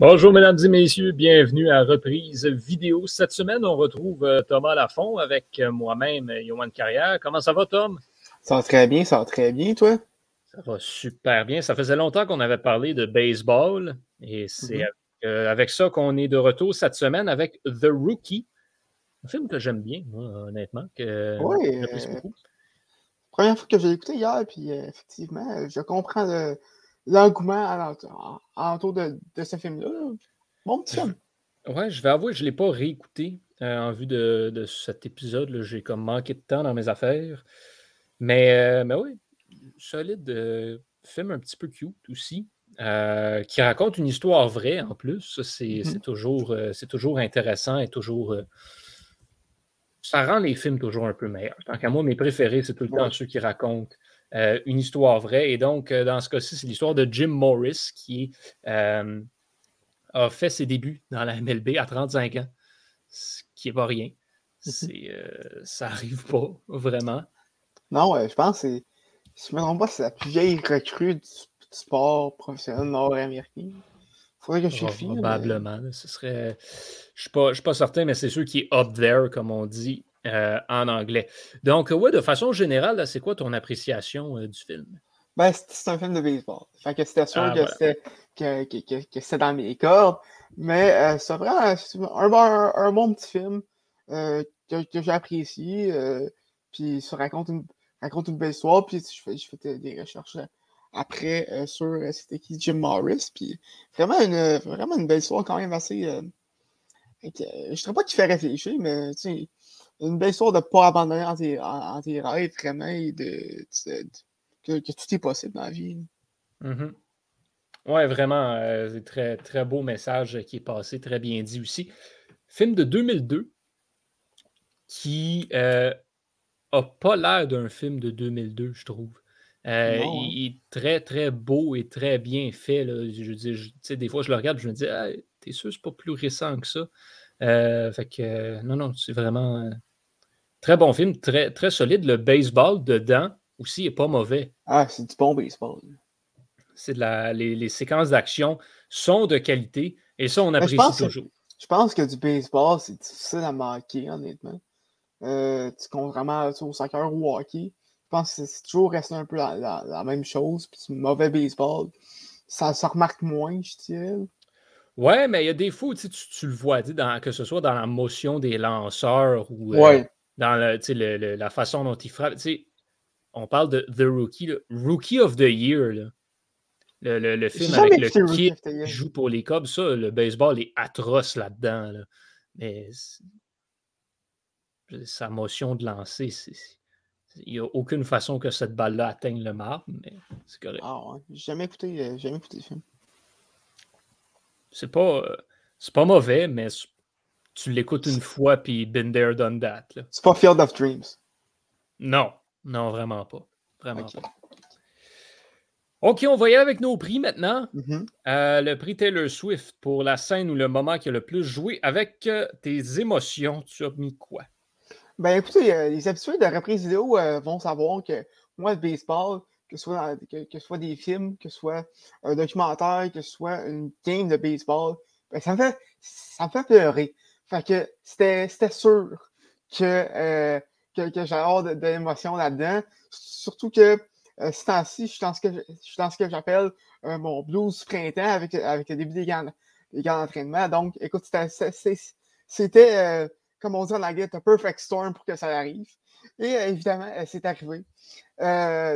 Bonjour, mesdames et messieurs. Bienvenue à Reprise Vidéo. Cette semaine, on retrouve euh, Thomas Lafont avec euh, moi-même, Yohan Carrière. Comment ça va, Tom? Ça va très bien, ça va très bien, toi? Ça va super bien. Ça faisait longtemps qu'on avait parlé de baseball et c'est mm-hmm. euh, avec, ça qu'on est de retour cette semaine avec The Rookie, un film que j'aime bien, honnêtement. Que oui, première fois que j'ai écouté hier, puis effectivement, je comprends le l'engouement autour de, de, ce film-là. Bon petit film. Ouais, je vais avouer que je ne l'ai pas réécouté euh, en vue de, de cet épisode. J'ai comme manqué de temps dans mes affaires. Mais, euh, mais oui, solide euh, film un petit peu cute aussi. qui raconte une histoire vraie en plus. C'est mm-hmm. toujours, c'est toujours intéressant et toujours. ça rend les films toujours un peu meilleurs. Tant qu'à moi, mes préférés, c'est tout le temps ceux qui racontent euh, une histoire vraie. Et donc, euh, dans ce cas-ci, c'est l'histoire de Jim Morris qui euh, a fait ses débuts dans la MLB à 35 ans, ce qui n'est pas rien. Mm-hmm. ça n'arrive pas vraiment. Non, je pense que je me trompe pas, c'est la plus vieille recrue du, sport professionnel nord-américain. Faudrait que je vérifie. Probablement. Ce serait. Je ne suis, pas certain, mais c'est sûr qui est up there, comme on dit. Euh, en anglais. Donc, ouais, de façon générale, c'est quoi ton appréciation euh, du film? Ben, c'est un film de baseball. Fait que c'était sûr ah, que c'était dans mes cordes. Mais euh, c'est vraiment un, un, bon petit film que, que j'apprécie. puis ça raconte une, raconte une belle histoire. Puis je fais, je fais des recherches après sur c'était qui? Jim Morris. Puis vraiment une, vraiment une belle histoire quand même assez. je ne dirais pas qu'il fait réfléchir, mais tu sais une belle histoire de ne pas abandonner en tes, en, tes, rêves, vraiment, et de, que, tout est possible dans la vie. Mm-hmm. Oui, vraiment, euh, c'est très, très beau message qui est passé, très bien dit aussi. Film de 2002 qui n'a euh, pas l'air d'un film de 2002, je trouve. Euh, hein. il, est très, très beau et très bien fait. Là. Je dis, des fois, je le regarde et je me dis, ah, t'es sûr, c'est pas plus récent que ça? fait que, non, non, c'est vraiment Très bon film, très, très solide. Le baseball dedans aussi n'est pas mauvais. Ah, c'est du bon baseball. C'est de la, les, séquences d'action sont de qualité et ça, on apprécie toujours. je pense que du baseball, c'est difficile à marquer, honnêtement. Euh, contrairement au soccer ou au hockey, je pense que c'est toujours resté un peu la, même chose. Puis du mauvais baseball, ça se remarque moins, je dirais. Ouais, mais il y a des fois, tu, tu le vois, dans, que ce soit dans la motion des lanceurs ou. Euh, ouais dans la façon dont il frappe. On parle de The Rookie, Rookie of the Year. Le, film avec le kid qui joue pour les Cubs, ça, le baseball est atroce là-dedans. Mais sa motion de lancer, il n'y a aucune façon que cette balle-là atteigne le marbre, mais c'est correct. Ah ouais, jamais écouté, euh, jamais écouté le film. C'est pas, euh, c'est pas mauvais, mais tu l'écoutes une fois, puis been there, done that. C'est pas Field of Dreams. Non, non, vraiment pas. Vraiment pas. OK, on va y aller avec nos prix maintenant. Mm-hmm. Euh, le prix Taylor Swift pour la scène ou le moment qui a le plus joué avec euh, tes émotions. Tu as mis quoi? Ben écoutez, euh, les habitués de reprise vidéo vont savoir que moi, le baseball, que ce soit, que, soit des films, que ce soit un documentaire, que ce soit une game de baseball, ben, ça, me fait, ça me fait pleurer. Fait que c'était sûr que, euh, que, de, l'émotion là-dedans. Surtout que euh, ce temps-ci, je suis dans ce que j'appelle euh, mon blues printemps avec, avec le début des gants, des d'entraînement. Donc, écoute, c'était, euh, comme on dit en anglais, un perfect storm pour que ça arrive. Et évidemment, c'est arrivé.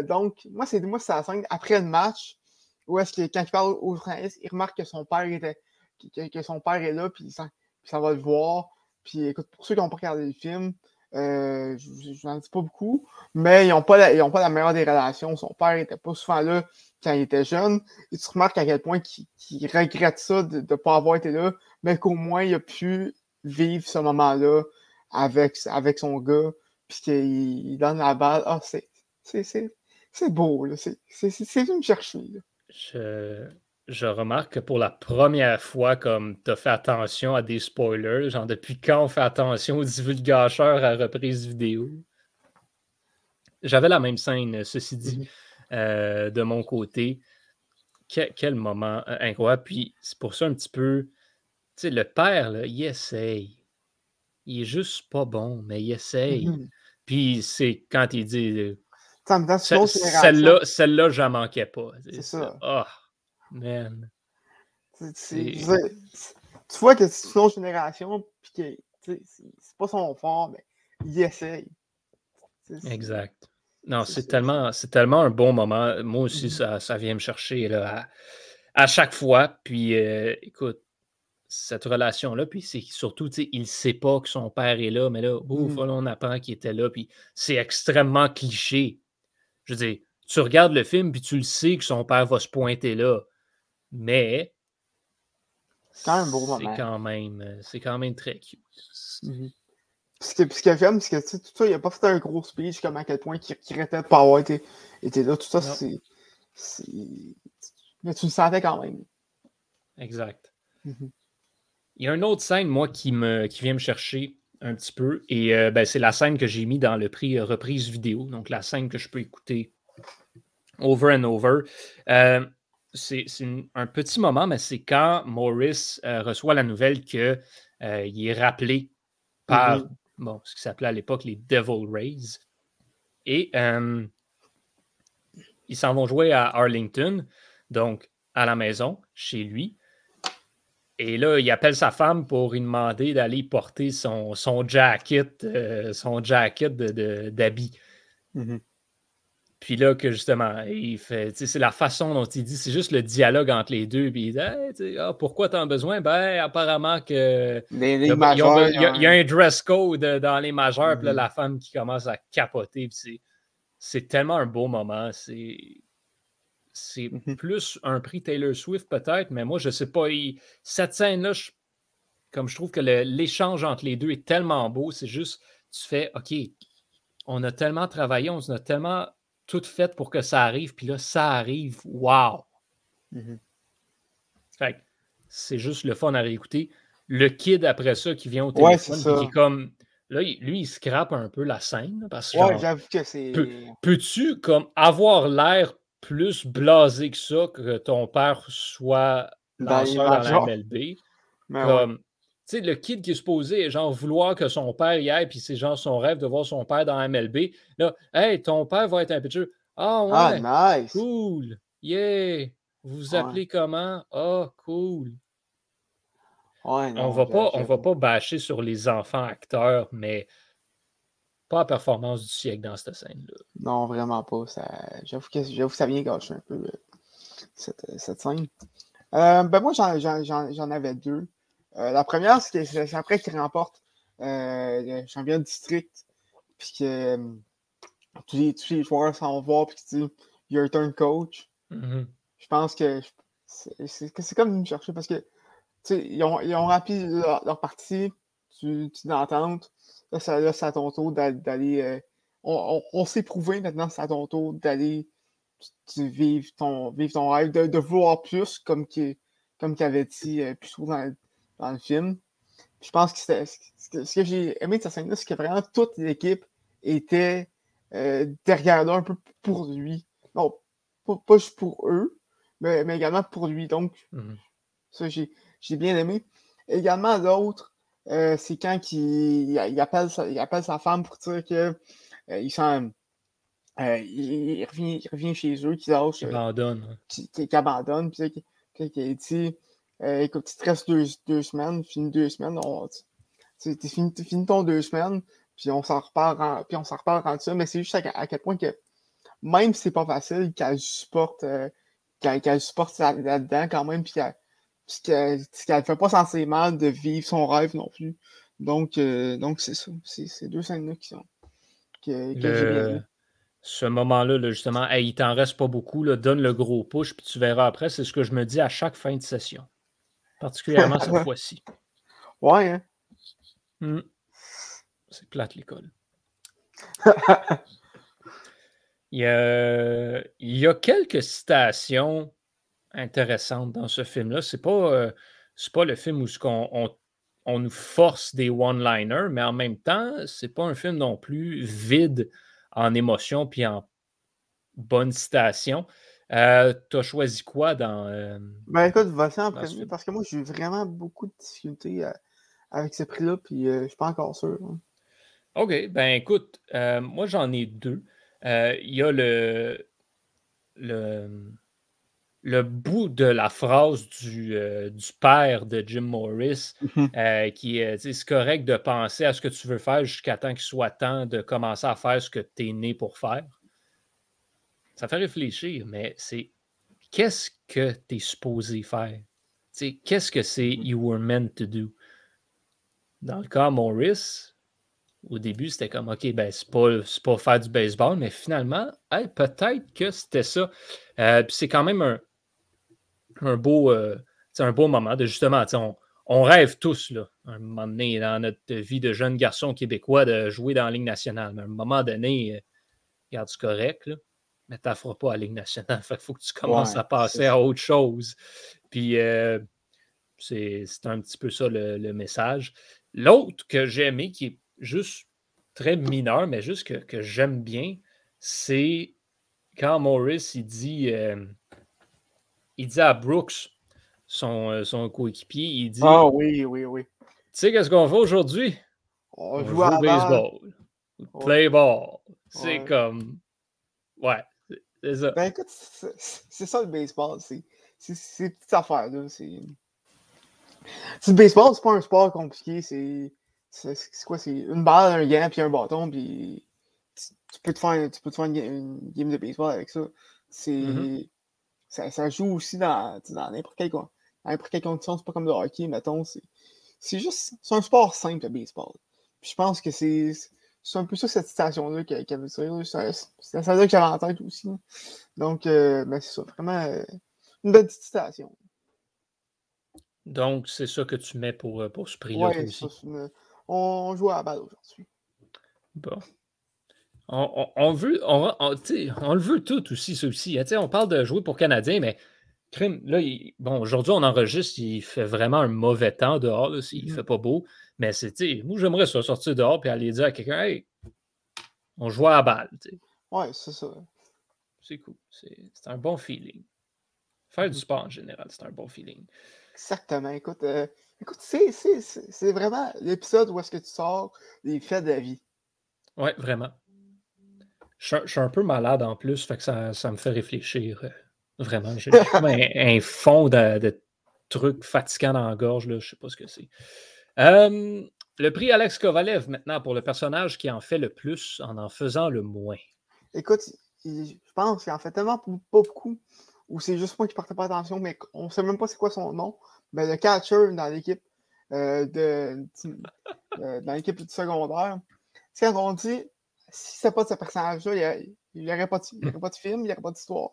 donc, moi, c'est moi, c'est la scène après le match où est-ce que quand il parle aux journalistes, il remarque que son père était que, que son père est là, puis il ça va le voir. Puis écoute, pour ceux qui n'ont pas regardé le film, euh, je n'en dis pas beaucoup, mais ils n'ont pas, la, pas la meilleure des relations. Son père n'était pas souvent là quand il était jeune. Et tu remarques à quel point il, regrette ça de ne pas avoir été là, mais qu'au moins il a pu vivre ce moment-là avec, avec son gars, puis qu'il donne la balle. Ah, c'est, beau, c'est, c'est, me chercher. Je, je remarque que pour la première fois, comme tu as fait attention à des spoilers, genre depuis quand on fait attention aux divulgateurs à reprise vidéo? J'avais la même scène, ceci dit, mhm. euh, de mon côté, quel, moment euh, incroyable. Puis c'est pour ça un petit peu. Tu sais, le père, là, il essaye. Il est juste pas bon, mais il essaye. Mhm. Puis c'est quand il dit. euh, Ça me donne. Celle-là, celle-là, j'en manquais pas. C'est ça. Ah, man. Tu- vois que c'est une autre génération, puis que c'est pas son fort, mais il essaye. Exact. Non, C'est tellement, c'est tellement un bon moment. Moi aussi, Mhm. ça, ça vient me chercher là, à, à chaque fois. Puis, euh, écoute, cette relation-là, puis c'est surtout, il ne sait pas que son père est là, mais là, ouf, Mhm. voilà, on apprend qu'il était là, puis c'est extrêmement cliché. Je veux dire, tu regardes le film, puis tu le sais que son père va se pointer là, mais C'est quand même c'est quand même, euh, c'est quand même très cute. Mhm. Puis ce que, puis ce c'est que tout ça, il a pas fait un gros speech comme à quel point il regrettait de pas avoir été, été là. Tout ça, c'est. c'est- Mais tu le sentais quand même. Exact. Mhm. Il y a une autre scène, moi, qui, me, qui vient me chercher un petit peu. Et euh, ben, c'est la scène que j'ai mis dans le prix euh, reprise vidéo. Donc, la scène que je peux écouter over and over. Euh, c'est un petit moment, mais c'est quand Morris euh, reçoit la nouvelle qu'il est rappelé par Mhm. bon, ce qui s'appelait à l'époque les Devil Rays. Et euh, ils s'en vont jouer à Arlington, donc à la maison, chez lui. Et là, il appelle sa femme pour lui demander d'aller porter son, son jacket, euh, son jacket de- de-. Mhm. Puis là, que justement, il fait, c'est la façon dont il dit, c'est juste le dialogue entre les deux. Puis il dit, Hey, ah, pourquoi t'en as besoin? Ben, apparemment que. Les, Il y, a, majeurs, il y a- il y a hein. un dress code dans les majeurs, puis là, Mhm. la femme qui commence à capoter. puis c'est- C'est tellement un beau moment. C'est c'est Mhm. plus un prix Taylor Swift, peut-être, mais moi, je sais pas. il- Cette scène-là, je- comme je trouve que le- l'échange entre les deux est tellement beau, c'est juste, tu fais, OK, on a tellement travaillé, on a tellement tout fait pour que ça arrive, puis là, ça arrive, wow! Fait que c'est juste le fun à réécouter. Le kid après ça qui vient au Ouais, téléphone, qui est comme. Là, lui, il scrape un peu la scène. Parce que, Ouais, j'avoue que c'est. Peu- peux-tu comme avoir l'air plus blasé que ça que ton père soit Dans lanceur dans la. MLB? Mais ouais. Comme, tu sais, le kid qui est supposé genre vouloir que son père y aille, puis c'est genre son rêve de voir son père dans MLB. Là, hey, ton père va être un pitcher. Ah ouais, Ah, nice! cool, yeah. Vous vous Ouais. appelez comment? Ah, cool. Ouais, non, on va pas, on va pas bâcher sur les enfants acteurs, mais pas la performance du siècle dans cette scène-là. Non, vraiment pas. Ça... J'avoue, que, j'avoue ça vient gâcher un peu euh, cette, cette scène. Euh, ben moi, j'en avais deux. Euh, la première, c'est que c'est c'est après qu'il remporte euh, le championnat de district, puis que euh, tous, les, tous les joueurs s'en vont puis qu'il dit Your turn, coach. Mhm. Je pense que c'est, c'est, que c'est comme me chercher parce que tu ils ont, ils ont rempli leur, leur partie du- d'entente. Là, ça- là, c'est à ton tour d'a- d'aller. euh, on, on, on s'est prouvé maintenant, c'est à ton tour d'aller tu- tu vivre, ton, vivre ton rêve, de, de vouloir plus, comme qu'il comme avait dit euh, plus tôt dans, dans le film. Puis je pense que c'était- ce que, j'ai aimé de cette scène-là, c'est que vraiment toute l'équipe était euh, derrière là un peu pour lui. Non, pas, pas juste pour eux, mais, mais également pour lui. Donc, Mhm. ça, j'ai bien aimé. Également, l'autre, euh, c'est quand il, il appelle sa, il appelle sa femme pour dire que euh, il sent. euh, il, il revient, il revient chez eux, qu'il lâche, Qui euh, abandonne. hein. qui, qui- qui abandonne, puis qu'il qu'il- qu'il dit euh, écoute, il te reste deux, deux semaines, finis deux semaines, on, tu, tu- tu finis, tu finis ton deux semaines, puis on s'en repart en, puis on s'en repart en ça, mais c'est juste à, à quel point que même si c'est pas facile, qu'elle supporte, euh, qu'elle supporte là- là-dedans quand même, puis qu'elle qu'elle fait pas sensément de vivre son rêve non plus. Donc, euh, donc c'est ça. C'est ces deux scènes-là qui sont. Que, Le- ce moment-là, là, justement, hey, il t'en reste pas beaucoup, là, donne le gros push, puis tu verras après. C'est ce que je me dis à chaque fin de session. Particulièrement cette fois-ci. Ouais, hein? Hmm. C'est plate l'école. Il y, a, il y a quelques citations intéressantes dans ce film-là. C'est pas, euh, pas le film où ce qu'on- on, on nous force des one-liners, mais en même temps, c'est pas un film non plus vide en émotion puis en bonne citation. Euh, tu as choisi quoi dans. Euh, ben écoute, vas-y en premier parce que moi j'ai vraiment beaucoup de difficultés avec ce prix-là, puis je suis pas encore sûr. Hein. OK, ben écoute, moi j'en ai deux. Il y a le, le, le bout de la phrase du, euh, du père de Jim Morris, mhm. euh, qui est c'est correct de penser à ce que tu veux faire jusqu'à temps qu'il soit temps de commencer à faire ce que tu es né pour faire. Ça fait réfléchir, mais c'est qu'est-ce que tu es supposé faire? Qu'est-ce que c'est mhm. you were meant to do? Dans le cas de Morris, au début, c'était comme OK, ben, c'est pas, pas faire du baseball, mais finalement, peut-être que c'était ça. Euh, puis c'est quand même un, un beau, euh, un beau moment de justement, on, on, rêve tous, là, un moment donné, dans notre vie de jeune garçon québécois, de jouer dans la Ligue nationale. Mais à un moment donné, euh, regarde, c'est correct, là, mais tu feras pas à la Ligue nationale. il faut que tu commences à passer à autre chose. Puis euh, c'est un petit peu ça le, message. L'autre que j'ai aimé, qui est juste très mineur, mais juste que, que j'aime bien, c'est quand Morris il dit il dit à Brooks, son, euh, son coéquipier, il dit Ah oui, oui, oui. Tu sais, qu'est-ce qu'on fait aujourd'hui? On, joue, au baseball. Play ball. C'est comme. Ouais, c'est ça. Ben écoute, c'est ça le baseball. C'est une petite affaire. Là. C'est. Le baseball, c'est pas un sport compliqué. C'est. C'est quoi? C'est une balle, un gant, puis un bâton, puis tu, peux te faire, tu peux te faire une, game de baseball avec ça. C'est. Mm-hmm ça, joue aussi dans n'importe quelle, quelle condition. C'est pas comme le hockey, mettons. C'est juste. C'est un sport simple, le baseball. Puis je pense que c'est. C'est un peu ça, cette citation-là qu'elle qu veut dire. C'est ça que j'avais en tête aussi. Donc, euh, ben, c'est ça. Vraiment euh, une belle petite citation. Donc, c'est ça que tu mets pour, euh, pour ce prix-là aussi? on joue à la balle aujourd'hui. Bon. On, veut, on, le veut tout aussi, ça aussi. Hein. On parle de jouer pour Canadiens, mais crime, là, bon, aujourd'hui, on enregistre, il fait vraiment un mauvais temps dehors, là, il ne mm. fait pas beau. Mais c'est, moi, j'aimerais ça sortir dehors et aller dire à quelqu'un, hey, on joue à la balle. Ouais, c'est ça. C'est cool. C'est un bon feeling. Faire du mm. sport en général, c'est un bon feeling. Exactement. Écoute, euh, écoute c'est vraiment l'épisode où est-ce que tu sors des faits de la vie. Oui, vraiment. Je, suis un peu malade en plus, fait que ça, me fait réfléchir. Euh, vraiment. J'ai comme un, fond de, trucs fatigants dans la gorge, là, je sais pas ce que c'est. le prix Alex Kovalev maintenant pour le personnage qui en fait le plus en en faisant le moins. Écoute, je pense qu'il en fait tellement pas beaucoup, ou c'est juste moi qui portais pas attention, mais on sait même pas c'est quoi son nom. Mais le catcher dans l'équipe euh, de, euh, dans l'équipe secondaire, quand on dit si c'est pas de ce personnage-là, il n'y aurait, pas de film, il n'y aurait pas d'histoire.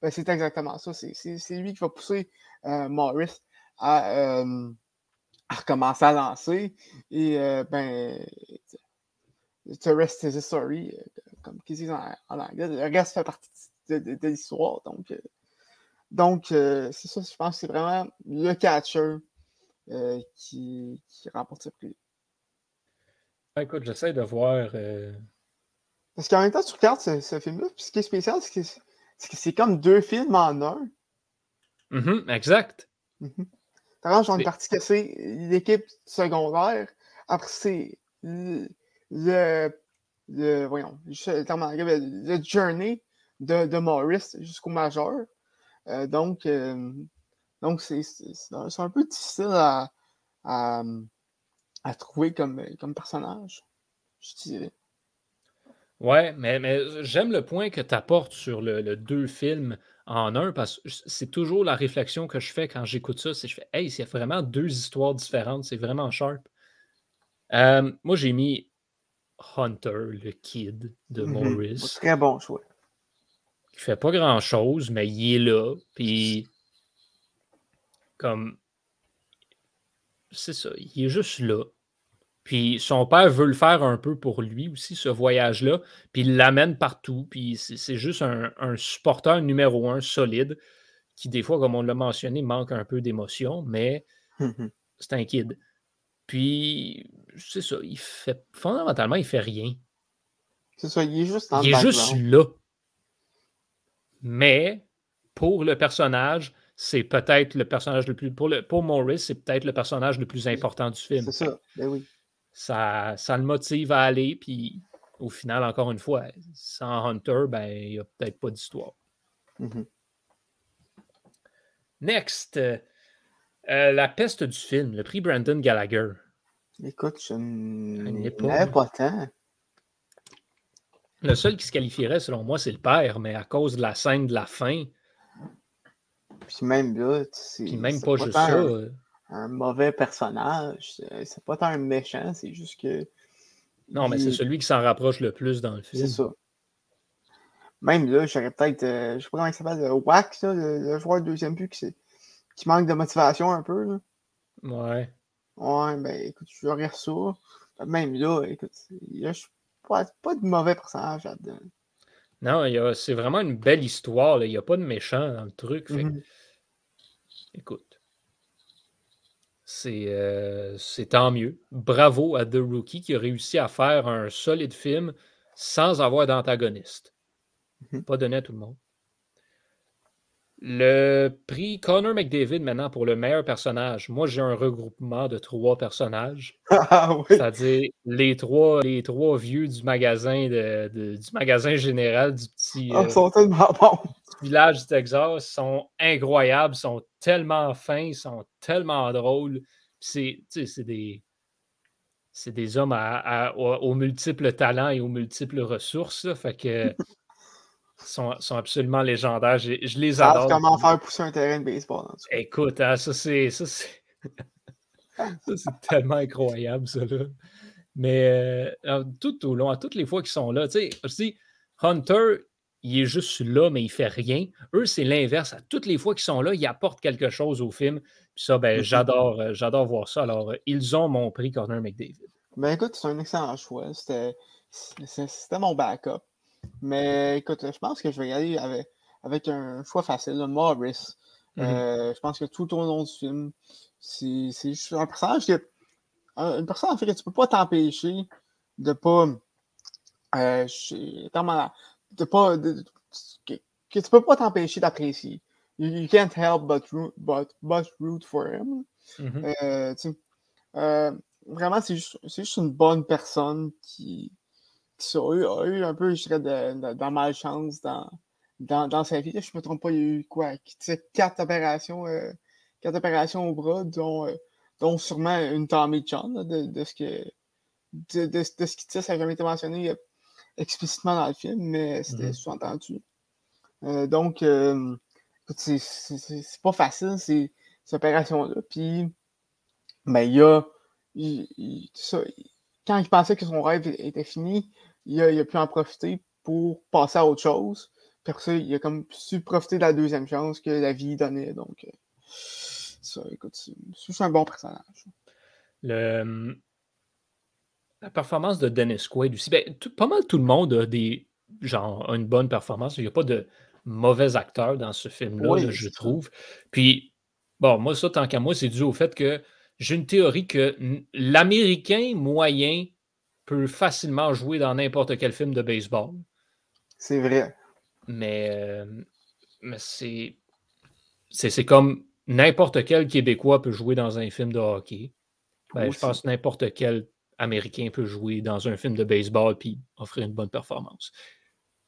Ben, c'est exactement ça. C'est lui qui va pousser euh, Morris euh, à, recommencer à lancer. Et euh, ben, the rest is a story, comme qu'ils disent en, anglais. Le reste fait partie de, l'histoire. Donc, donc c'est ça, je pense que c'est vraiment le catcher qui, qui remporte ce prix. Ben, écoute, j'essaie de voir parce qu'en même temps, tu regardes ce, film-là, puis ce qui est spécial, c'est que c'est comme deux films en un. Mm-hmm, exact. Mm -hmm. genre une partie que c'est l'équipe secondaire. Après, c'est le, le, voyons, le, journey de, de Morris jusqu'au majeur. Euh, donc, euh, donc c'est un peu difficile à, à, à, trouver comme, comme personnage, je dirais. Ouais, mais, mais j'aime le point que tu apportes sur le, deux films en un parce que c'est toujours la réflexion que je fais quand j'écoute ça. C'est je fais, hey, c'est vraiment deux histoires différentes, c'est vraiment sharp. Euh, moi, j'ai mis Hunter, le kid de mm Morris. Très bon choix. Il fait pas grand chose, mais il est là. Puis, comme, c'est ça, il est juste là. Puis son père veut le faire un peu pour lui aussi, ce voyage-là. Puis il l'amène partout. Puis c'est juste un, supporter numéro un solide qui, des fois, comme on l'a mentionné, manque un peu d'émotion, mais c'est un kid. Puis, c'est ça, il fait fondamentalement, il fait rien. C'est ça, il est juste Il est juste là. Mais pour le personnage, c'est peut-être le personnage le plus. Pour, le, pour Morris, c'est peut-être le personnage le plus important du film. C'est ça, ben oui. Ça, ça le motive à aller, puis au final, encore une fois, sans Hunter, ben, il n'y a peut-être pas d'histoire. Mhm. Next, euh, euh, la peste du film, le prix Brandon Gallagher. Écoute, je n'ai pas, tant. Le seul qui se qualifierait, selon moi, c'est le père, mais à cause de la scène de la fin. Puis même là, c'est. Puis même pas, juste ça. Un, mauvais personnage. C'est pas tant un méchant, c'est juste que. Non, mais c'est celui qui s'en rapproche le plus dans le film. C'est ça. Même là, j'aurais peut-être. Euh, je sais pas comment il s'appelle, le Wax, le, le, joueur de deuxième but qui, qui, manque de motivation un peu. Là. Ouais. Ouais, ben écoute, j'aurais ça. Même là, écoute, il y a pas, pas de mauvais personnage là-dedans. Non, c'est vraiment une belle histoire. Il n'y a pas de méchant dans le truc. Mm-hmm. Écoute. Euh, c'est tant mieux. Bravo à The Rookie qui a réussi à faire un solide film sans avoir d'antagoniste. Mhm. Pas donné à tout le monde. Le prix Connor McDavid maintenant pour le meilleur personnage. Moi, j'ai un regroupement de trois personnages. Ah C'est-à-dire les trois, les trois vieux du magasin de, du magasin général du petit, sont tellement bons. village du Texas sont incroyables, sont tellement fins, sont tellement drôles. C'est des. C'est des hommes à, aux, multiples talents et aux multiples ressources. fait que sont, sont absolument légendaires. Je, je les adore. comment faire pousser un terrain de baseball. Écoute, hein, ça c'est. Ça, c'est tellement incroyable, ça là. Mais euh, tout au long, à toutes les fois qu'ils sont là, tu sais, je dis, Hunter, il est juste là, mais il fait rien. Eux, c'est l'inverse. À toutes les fois qu'ils sont là, ils apportent quelque chose au film. Puis ça, ben, j'adore, euh, j'adore voir ça. Alors, euh, ils ont mon prix, Corner McDavid. Ben écoute, c'est un excellent choix. C'était mon backup. Mais écoute, je pense que je vais y aller avec, avec un choix facile, Morris. Mm-hmm. Euh, je pense que tout au long du film, c'est, juste un personnage qui une personne en fait que tu peux pas t'empêcher de pas euh, de pas de, que, que, tu peux pas t'empêcher d'apprécier. You, can't help but root, but, but root for him. Mm-hmm. euh, vraiment, c'est juste, juste, une bonne personne qui, qui a eu, un peu, je dirais, de, de, malchance dans, dans, dans, sa vie. je ne me trompe pas, il y a eu quoi? Quatre opérations, euh, quatre opérations au bras, dont, euh, dont sûrement une Tommy John, de, de, ce que de, de, ce qu'il dit, ça n'a jamais été mentionné euh, explicitement dans le film, mais c'était mm-hmm. sous-entendu. donc, c'est pas facile, ces, ces opérations-là. Puis, ben, il y a. ça, quand il pensait que son rêve était fini, il a, pu en profiter pour passer à autre chose. Puis ça, il a comme su profiter de la deuxième chance que la vie donnait. Donc, euh, ça, écoute, c'est un bon personnage. Le, la performance de Dennis Quaid aussi, ben, pas mal tout le monde a des genre une bonne performance. Il n'y a pas de mauvais acteurs dans ce film-là, je trouve. Puis, bon, moi, ça, tant qu'à moi, c'est dû au fait que j'ai une théorie que l'Américain moyen peut facilement jouer dans n'importe quel film de baseball. C'est vrai. Mais, euh, mais c'est, c'est, comme n'importe quel Québécois peut jouer dans un film de hockey. Ben, je pense que n'importe quel Américain peut jouer dans un film de baseball puis offrir une bonne performance.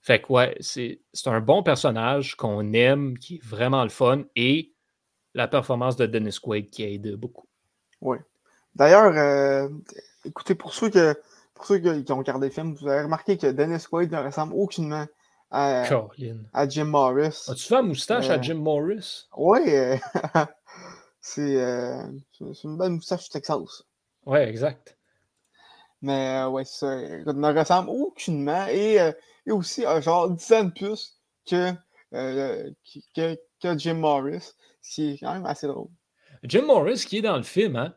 Fait que ouais, c'est, c'est un bon personnage qu'on aime, qui est vraiment le fun et la performance de Dennis Quaid qui aide beaucoup. Oui. D'ailleurs, euh, écoutez, pour ceux, que, pour ceux qui ont regardé le film, vous avez remarqué que Dennis Quaid ne ressemble aucunement à, à Jim Morris. As-tu fait un moustache à euh, Jim Morris? Oui. Euh, c'est une belle moustache Texas. Oui, exact. Mais ouais, ça. Il ne ressemble aucunement. Et, et aussi, genre 10 ans de plus que, que, que Jim Morris. Ce qui est quand même assez drôle. Jim Morris qui est dans le film, hein?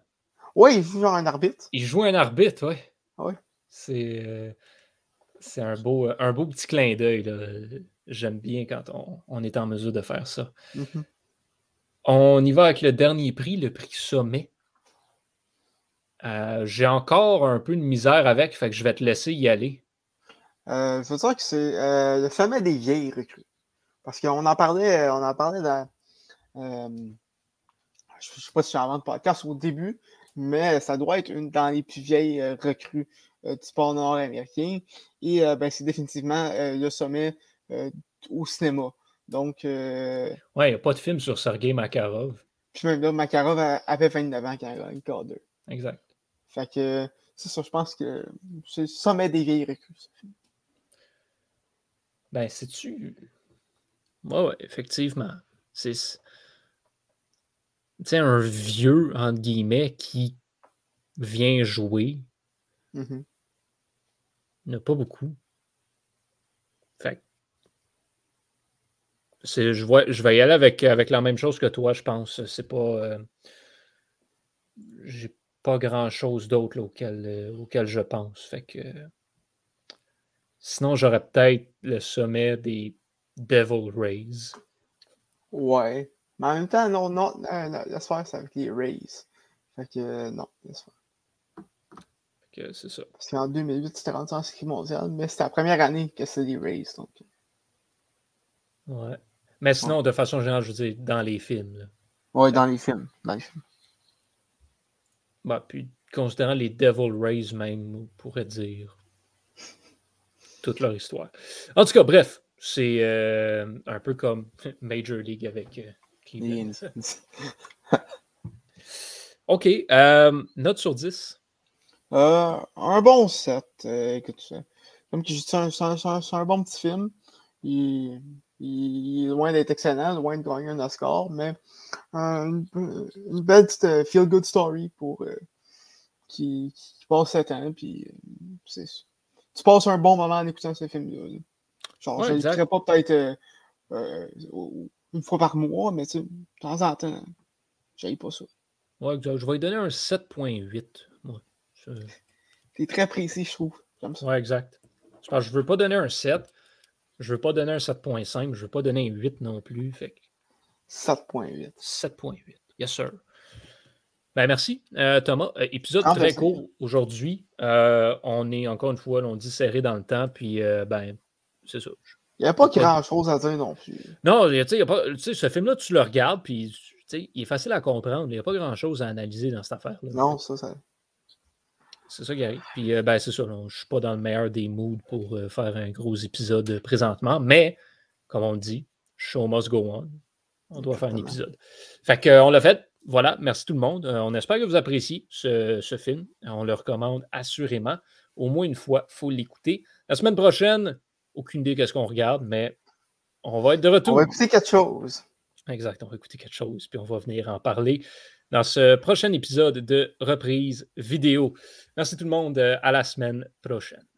Oui, il joue un arbitre. Il joue un arbitre, oui. Oui. C'est, euh, c'est un, beau, un beau petit clin d'œil. J'aime bien quand on, est en mesure de faire ça. Mm-hmm. On y va avec le dernier prix, le prix sommet. Euh, j'ai encore un peu de misère avec, fait que je vais te laisser y aller. Euh, je veux dire que c'est le sommet des vieilles recrues. Parce qu'on en parlait, on en parlait dans. Euh, je ne sais pas si c'est avant le podcast au début, mais ça doit être une dans les plus vieilles euh, recrues du sport nord-américain. Et ben, c'est définitivement le sommet au cinéma. Donc. ouais, il n'y a pas de film sur Sergei Makarov. Puis même là, Makarov avait 29 ans quand il a gagné 2 Exact. Fait que c'est ça, je pense que c'est le sommet des vieilles recrues. Ben, c'est-tu. Ouais, ouais, effectivement. C'est. Tu sais, un vieux, entre guillemets, qui vient jouer. Mm-hmm. Il n'y en a pas beaucoup. Fait je, vois, je vais y aller avec, avec la même chose que toi, je pense. C'est pas. Euh, j'ai pas grand chose d'autre auquel, euh, auquel je pense. Fait que. Sinon, j'aurais peut-être le sommet des Devil Rays. Ouais. Mais en même temps, non, non, laisse faire ça avec les Rays. Fait que non, faire. C'est ça. Parce qu'en 2008, c'était rendu en ski mondial, mais c'était la première année que c'est les Rays. Donc... Ouais. Mais sinon, de façon générale, je veux dire, dans les films. Là. Ouais, dans les films. Dans les films. Bah, puis, considérant les Devil Rays, même, on pourrait dire toute leur histoire. En tout cas, bref, c'est euh, un peu comme Major League avec euh, Cleveland. OK. Euh, note sur 10. Un bon 7. écoute, comme dis, c'est un, bon petit film. Il, est loin d'être excellent, loin de gagner un Oscar, mais une, belle petite feel-good story pour qui, qui, passe 7 ans. Puis tu passes un bon moment en écoutant ce film-là. Genre, je ne pas peut-être euh, euh, une fois par mois, mais de temps en temps, j'aille pas ça. Ouais, je vais lui donner un 7.8. C'est très précis, je trouve. J'aime ça. Ouais, exact. Je ne veux pas donner un 7. Je ne veux pas donner un 7.5. Je ne veux pas donner un 8 non plus. Fait 7.8. 7.8. Yes, sir. Ben, merci, euh, Thomas. Euh, épisode ah, très court aujourd'hui. Euh, on est encore une fois, on dit serré dans le temps, puis ben, c'est ça. Il n'y a pas grand-chose à dire non plus. Non, tu sais, ce film-là, tu le regardes, puis il est facile à comprendre. Il n'y a pas grand-chose à analyser dans cette affaire-là. Non, ça, ça. C'est ça qui arrive. Puis, ben, c'est ça. je ne suis pas dans le meilleur des moods pour faire un gros épisode présentement, mais, comme on dit, show must go on. On doit faire un épisode. Fait qu'on l'a fait voilà, merci tout le monde. Euh, on espère que vous appréciez ce, film. On le recommande assurément. Au moins une fois, il faut l'écouter. La semaine prochaine, aucune idée qu'est-ce qu'on regarde, mais on va être de retour. On va écouter quelque chose. Exact, on va écouter quelque chose, puis on va venir en parler dans ce prochain épisode de reprise vidéo. Merci tout le monde. Euh, à la semaine prochaine.